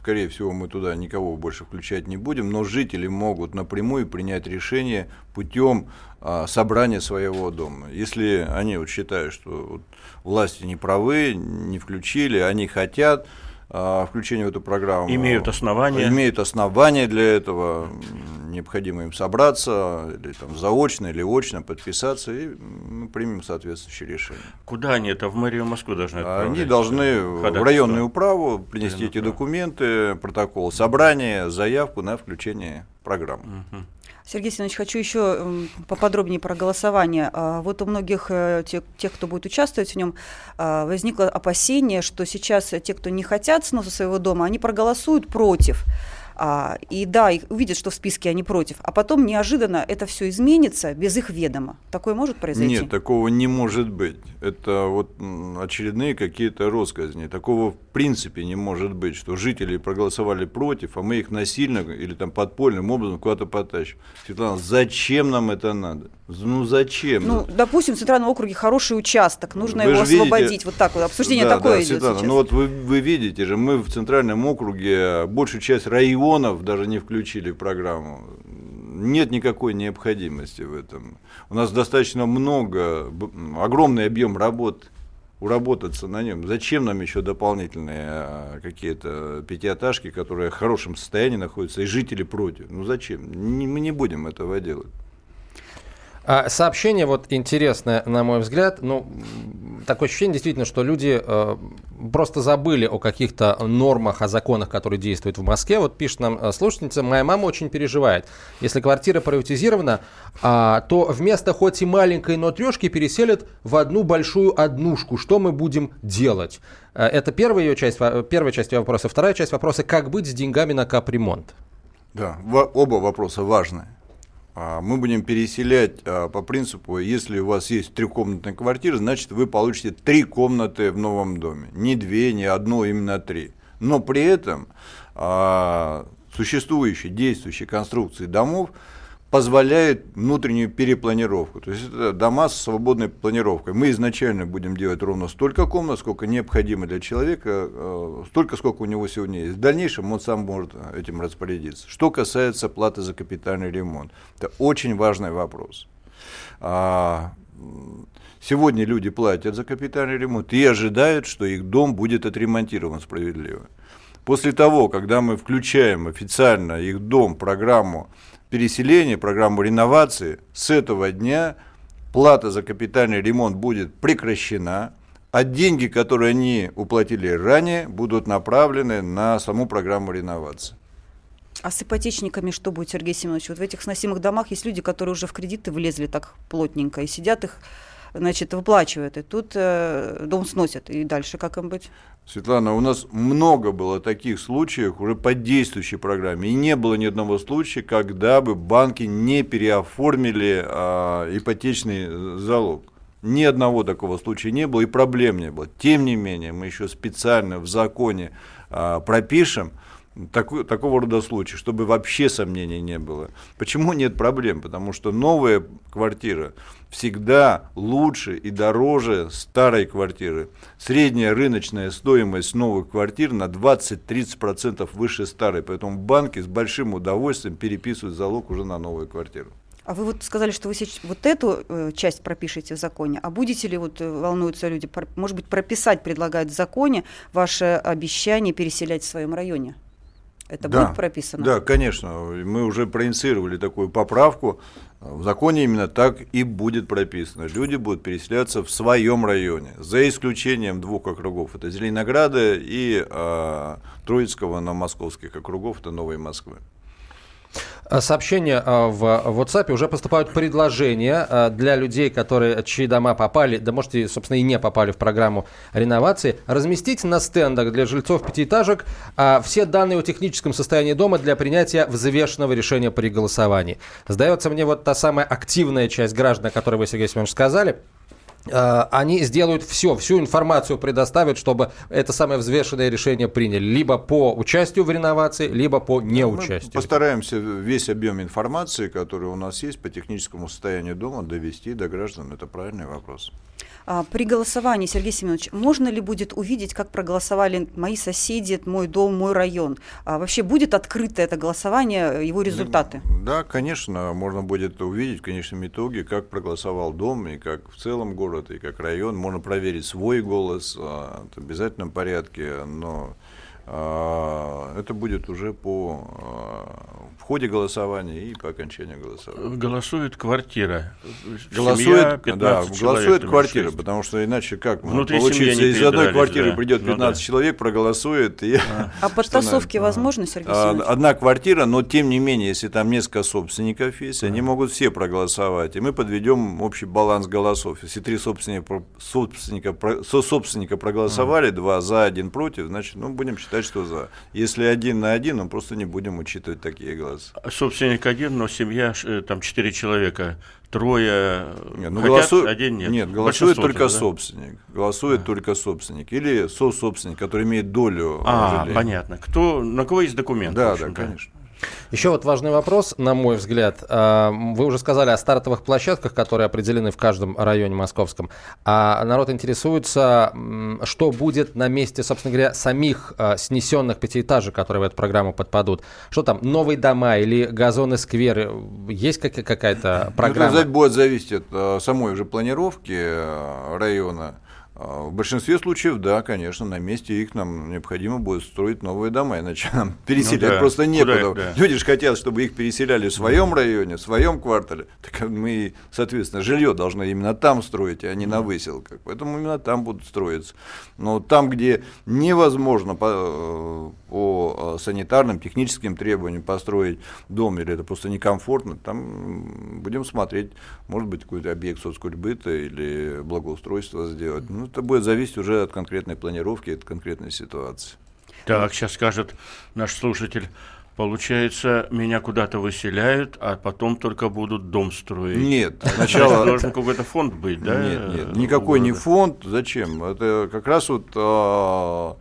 скорее всего, мы туда никого больше включать не будем, но жители могут напрямую принять решение путем а, собрания своего дома. Если они вот считают, что вот власти не правы, не включили, они хотят а, включения в эту программу. Имеют основания. Имеют основания для этого. Необходимо им собраться, или там заочно, или очно подписаться, и мы примем соответствующее решение. Куда они это? В мэрию Москвы должны отправлять? Они должны в Ходатайство. районную управу принести эти управу. документы, протокол собрания, заявку на включение программы. Сергей Семенович, хочу еще м, поподробнее про голосование. А, Вот у многих э, те- тех, кто будет участвовать в нем, а, возникло опасение, что сейчас те, кто не хотят сноса своего дома, они проголосуют против. А, И да, их увидят, что в списке они против, а потом неожиданно это все изменится без их ведома. Такое может произойти? Нет, такого не может быть. Это вот очередные какие-то россказни. Такого в принципе не может быть, что жители проголосовали против, а мы их насильно или там подпольным образом куда-то потащим. Светлана, зачем нам это надо? Ну зачем? Ну, допустим, в Центральном округе хороший участок, нужно Вы его же видите- освободить. Вот так вот, обсуждение Да, такое да, идет Светлана, сейчас. ну вот вы, вы видите же, мы в Центральном округе большую часть районов даже не включили в программу. Нет никакой необходимости в этом. У нас достаточно много, огромный объем работ, уработаться на нем. Зачем нам еще дополнительные а, какие-то пятиэтажки, которые в хорошем состоянии находятся, и жители против? Ну зачем? Не- мы не будем этого делать. А, Сообщение вот интересное, на мой взгляд. Ну, такое ощущение действительно, что люди э, просто забыли о каких-то нормах, о законах, которые действуют в Москве. Вот пишет нам э, слушательница, моя мама очень переживает. Если квартира приватизирована, а, то вместо хоть и маленькой, но трешки переселят в одну большую однушку. Что мы будем делать? Э, Это первая ее часть, первая часть ее вопроса. Вторая часть вопроса, как быть с деньгами на капремонт? Да, оба вопроса важны. А, Мы будем переселять а, по принципу, если у вас есть трехкомнатная квартира, значит вы получите три комнаты в новом доме. Не две, не одну, именно три. Но при этом а, существующие, действующие конструкции домов позволяют внутреннюю перепланировку. То есть это дома с свободной планировкой. Мы изначально будем делать ровно столько комнат, сколько необходимо для человека, э, столько, сколько у него сегодня есть. В дальнейшем он сам может этим распорядиться. Что касается платы за капитальный ремонт, это очень важный вопрос. А, Сегодня люди платят за капитальный ремонт и ожидают, что их дом будет отремонтирован справедливо. После того, когда мы включаем официально их дом, программу переселения, программу реновации, с этого дня плата за капитальный ремонт будет прекращена, а деньги, которые они уплатили ранее, будут направлены на саму программу реновации. А с ипотечниками что будет, Сергей Семенович? Вот в этих сносимых домах есть люди, которые уже в кредиты влезли так плотненько и сидят их значит, выплачивают, и тут э, дом сносят, и дальше как им быть? Светлана, у нас много было таких случаев уже по действующей программе, и не было ни одного случая, когда бы банки не переоформили а, ипотечный залог. Ни одного такого случая не было, и проблем не было. Тем не менее, мы еще специально в законе а, пропишем, такой, такого рода случаи, чтобы вообще сомнений не было. Почему нет проблем? Потому что новая квартира всегда лучше и дороже старой квартиры. Средняя рыночная стоимость новых квартир на 20-30% выше старой, поэтому банки с большим удовольствием переписывают залог уже на новую квартиру. А вы вот сказали, что вы сейчас вот эту э, часть пропишете в законе, а будете ли, вот э, волнуются люди, может быть, прописать предлагают в законе ваше обещание переселять в своем районе? Это да, будет прописано? Да, конечно. Мы уже проинициировали такую поправку. В законе именно так и будет прописано. Люди будут переселяться в своем районе, за исключением двух округов. Это Зеленограда и э, Троицкого на московских округов, это Новой Москвы. Э, сообщения э, в WhatsApp уже поступают предложения э, для людей, которые, чьи дома попали, да может и, собственно, и не попали в программу реновации, разместить на стендах для жильцов пятиэтажек все данные о техническом состоянии дома для принятия взвешенного решения при голосовании. Сдается мне вот та самая активная часть граждан, о которой вы, Сергей Семенович, сказали – они сделают все, всю информацию предоставят, чтобы это самое взвешенное решение приняли. Либо по участию в реновации, либо по неучастию. Мы постараемся весь объем информации, который у нас есть по техническому состоянию дома, довести до граждан. Это правильный вопрос. А, при голосовании, Сергей Семенович, можно ли будет увидеть, как проголосовали мои соседи, мой дом, мой район? А вообще будет открыто это голосование, его результаты? Да, конечно, можно будет увидеть в конечном итоге, как проголосовал дом, и как в целом город, и как район. Можно проверить свой голос а, в обязательном порядке, но это будет уже по в ходе голосования и по окончанию голосования. Голосует квартира. Голосует, да, голосует квартира, потому что иначе как Внутри получится, из одной квартиры да. придет 15 ну, да. человек, проголосует. И, а, а подтасовки возможны, Сергей а, Одна квартира, но тем не менее, если там несколько собственников есть, они могут все проголосовать, и мы подведем общий баланс голосов. Если три собственника, собственника, собственника проголосовали, два за, один против, значит, ну, будем считать, что за. Если один на один, мы просто не будем учитывать такие голоса голос. Собственник один, но семья, э, там четыре человека, трое нет, ну, хотят, голосует, один нет. Нет, голосует только да? собственник. Голосует а. только собственник. Или со-собственник, который имеет долю. А, понятно. Кто, на кого есть документ? Да, да, конечно. Еще вот важный вопрос, на мой взгляд. А, вы уже сказали о стартовых площадках, которые определены в каждом районе московском. А народ интересуется, что будет на месте, собственно говоря, самих а, снесенных пятиэтажек, которые в эту программу подпадут. Что там, новые дома или газоны, скверы? Есть какая-то ну, программа? Это будет зависеть от а, самой уже планировки района. А, в большинстве случаев, да, конечно, на месте их нам необходимо будет строить новые дома, иначе нам переселять ну, да. просто некуда. Куда, да. Люди же хотят, чтобы их переселяли в своем да. районе, в своем квартале. Так мы, соответственно, жилье должны именно там строить, а не на выселках. Поэтому именно там будут строиться. Но там, где невозможно по, по санитарным, техническим требованиям построить дом, или это просто некомфортно, там будем смотреть, может быть, какой-то объект соцкультбыта или благоустройства сделать. Ну, это будет зависеть уже от конкретной планировки, от конкретной ситуации. Так, сейчас скажет наш слушатель, Получается, меня куда-то выселяют, а потом только будут дом строить. Нет, сначала должен какой-то фонд быть, да? Нет, нет, никакой не фонд. Зачем? Это как раз вот а,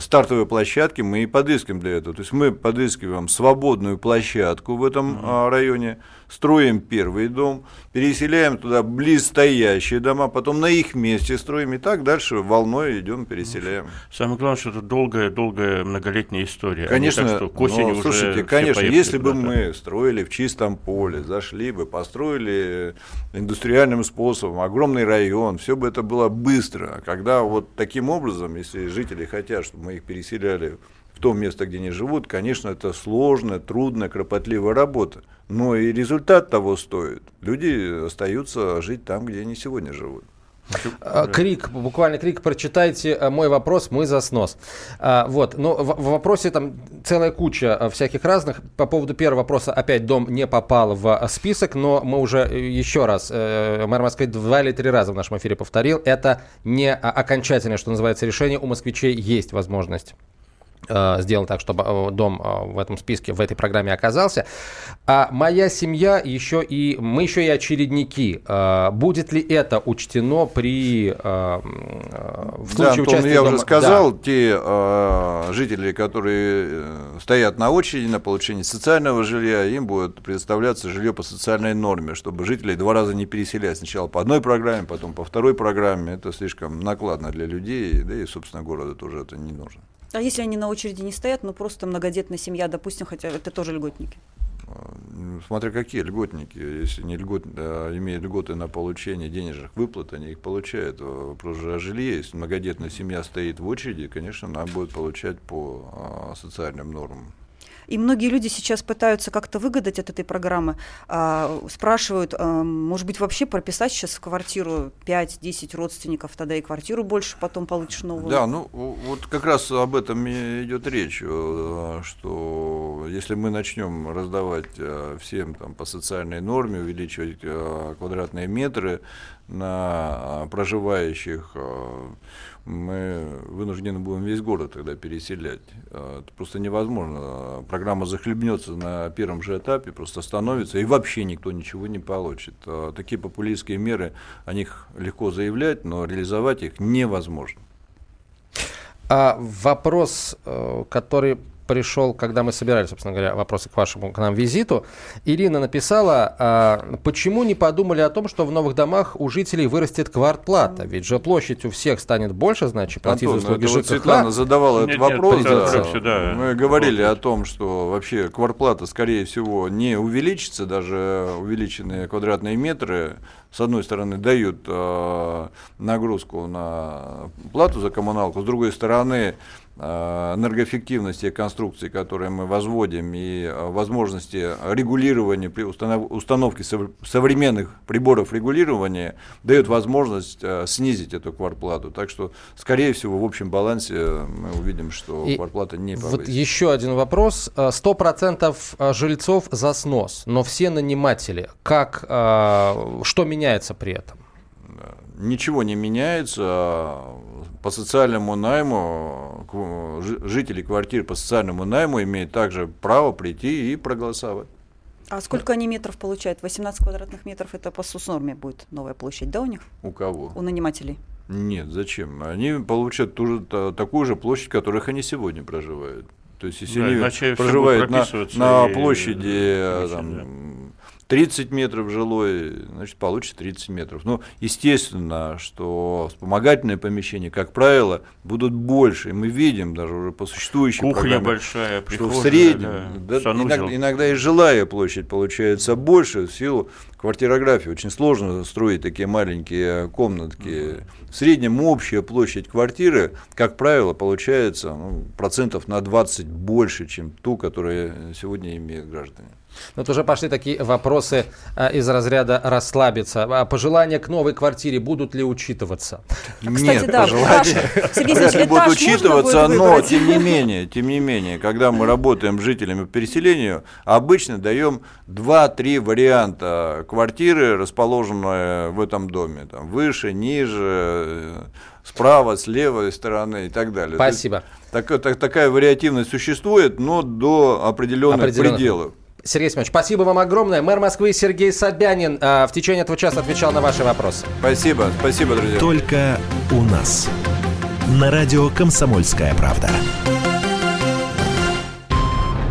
стартовые площадки мы и подыскиваем для этого. То есть мы подыскиваем свободную площадку в этом uh-huh. районе, строим первый дом, переселяем туда близстоящие дома, потом на их месте строим, и так дальше волной идем, переселяем. Самое главное, что это долгая, долгая многолетняя история. Конечно, а так, что к осени ну, слушайте, конечно, если бы мы строили в чистом поле, зашли бы, построили индустриальным способом огромный район, все бы это было быстро. А когда вот таким образом, если жители хотят, чтобы мы их переселяли в то место, где они живут, конечно, это сложная, трудная, кропотливая работа. Но и результат того стоит. Люди остаются жить там, где они сегодня живут. А, крик, буквально крик, прочитайте э, мой вопрос, мы за снос. А, вот, но в, в вопросе там целая куча э, всяких разных. По поводу первого вопроса, опять дом не попал в э, список, но мы уже еще раз, мэр Москвы два или три раза в нашем эфире повторил, это не окончательное, что называется, решение. У москвичей есть возможность Э, сделан так, чтобы э, дом э, в этом списке, в этой программе оказался. А моя семья еще и... Мы еще и очередники. Будет ли это учтено при... В случае да, Антон, участия я дома... уже сказал, да. те э, жители, которые стоят на очереди на получение социального жилья, им будет предоставляться жилье по социальной норме, чтобы жители два раза не переселять. Сначала по одной программе, потом по второй программе. Это слишком накладно для людей, да и, собственно, города тоже это не нужно. А если они на очереди не стоят, ну просто многодетная семья, допустим, хотя это тоже льготники? Ну, смотря какие льготники. Если не льгот, а имеют льготы на получение денежных выплат, они их получают. Вопрос же о жилье. Если многодетная семья стоит в очереди, конечно, она будет получать по а, социальным нормам. И многие люди сейчас пытаются как-то выгадать от этой программы, а, спрашивают, а, может быть, вообще прописать сейчас в квартиру 5-10 родственников, тогда и квартиру больше потом получишь новую. Да, ну вот как раз об этом идет речь, э, что если мы начнем раздавать э, всем там, по социальной норме, увеличивать э, квадратные метры на проживающих мы вынуждены будем весь город тогда переселять. А, это просто невозможно. Программа захлебнется на первом же этапе, просто остановится, и вообще никто ничего не получит. А, такие популистские меры, о них легко заявлять, но реализовать их невозможно. А вопрос, э, который пришел, когда мы собирали, собственно говоря, вопросы к вашему к нам визиту. Ирина написала, а, почему не подумали о том, что в новых домах у жителей вырастет квартплата? Ведь же площадь у всех станет больше, значит, платить Антон, за услуги ЖКХ. Вот Светлана задавала нет, этот нет, вопрос. Да, да, мы говорили о том, что вообще квартплата, скорее всего, не увеличится, даже увеличенные квадратные метры с одной стороны, дают э, нагрузку на плату за коммуналку, с другой стороны, энергоэффективности конструкции, которые мы возводим, и э, возможности регулирования при установке современных приборов регулирования дают возможность э, снизить эту квартплату. Так что, скорее всего, в общем балансе мы увидим, что и квартплата не повысится. Вот еще один вопрос. 100% жильцов за снос, но все наниматели. Как, что меняется при этом? Ничего не меняется по социальному найму, жители квартир по социальному найму имеют также право прийти и проголосовать. А сколько они метров получают? 18 квадратных метров это по СУС-норме будет новая площадь, да, у них? У кого? У нанимателей. Нет, зачем? Они получат ту же, та, такую же площадь, в которых они сегодня проживают. То есть, если да, они проживают на, на площади там, да. 30 метров жилой, значит, получится 30 метров. Ну, естественно, что вспомогательные помещения, как правило, будут больше. И мы видим даже уже по существующей Кухня программе, большая, что в среднем да, да, иногда, иногда и жилая площадь получается больше в силу квартирографии. Очень сложно строить такие маленькие комнатки. В среднем общая площадь квартиры, как правило, получается ну, процентов на 20 больше, чем ту, которую сегодня имеют граждане. Вот уже пошли такие вопросы а, из разряда расслабиться. А пожелания к новой квартире будут ли учитываться? А, кстати, Нет, да, пожелания вряд будут учитываться, но тем не менее, тем не менее, когда мы работаем с жителями по переселению, обычно даем 2-3 варианта квартиры, расположенные в этом доме. Там, выше, ниже, справа, с левой стороны и так далее. Спасибо. Так, так, такая вариативность существует, но до определенных, определенных. пределов. Сергей Семенович, спасибо вам огромное. Мэр Москвы Сергей Собянин э, в течение этого часа отвечал на ваши вопросы. Спасибо, спасибо, друзья. Только у нас. На радио «Комсомольская правда».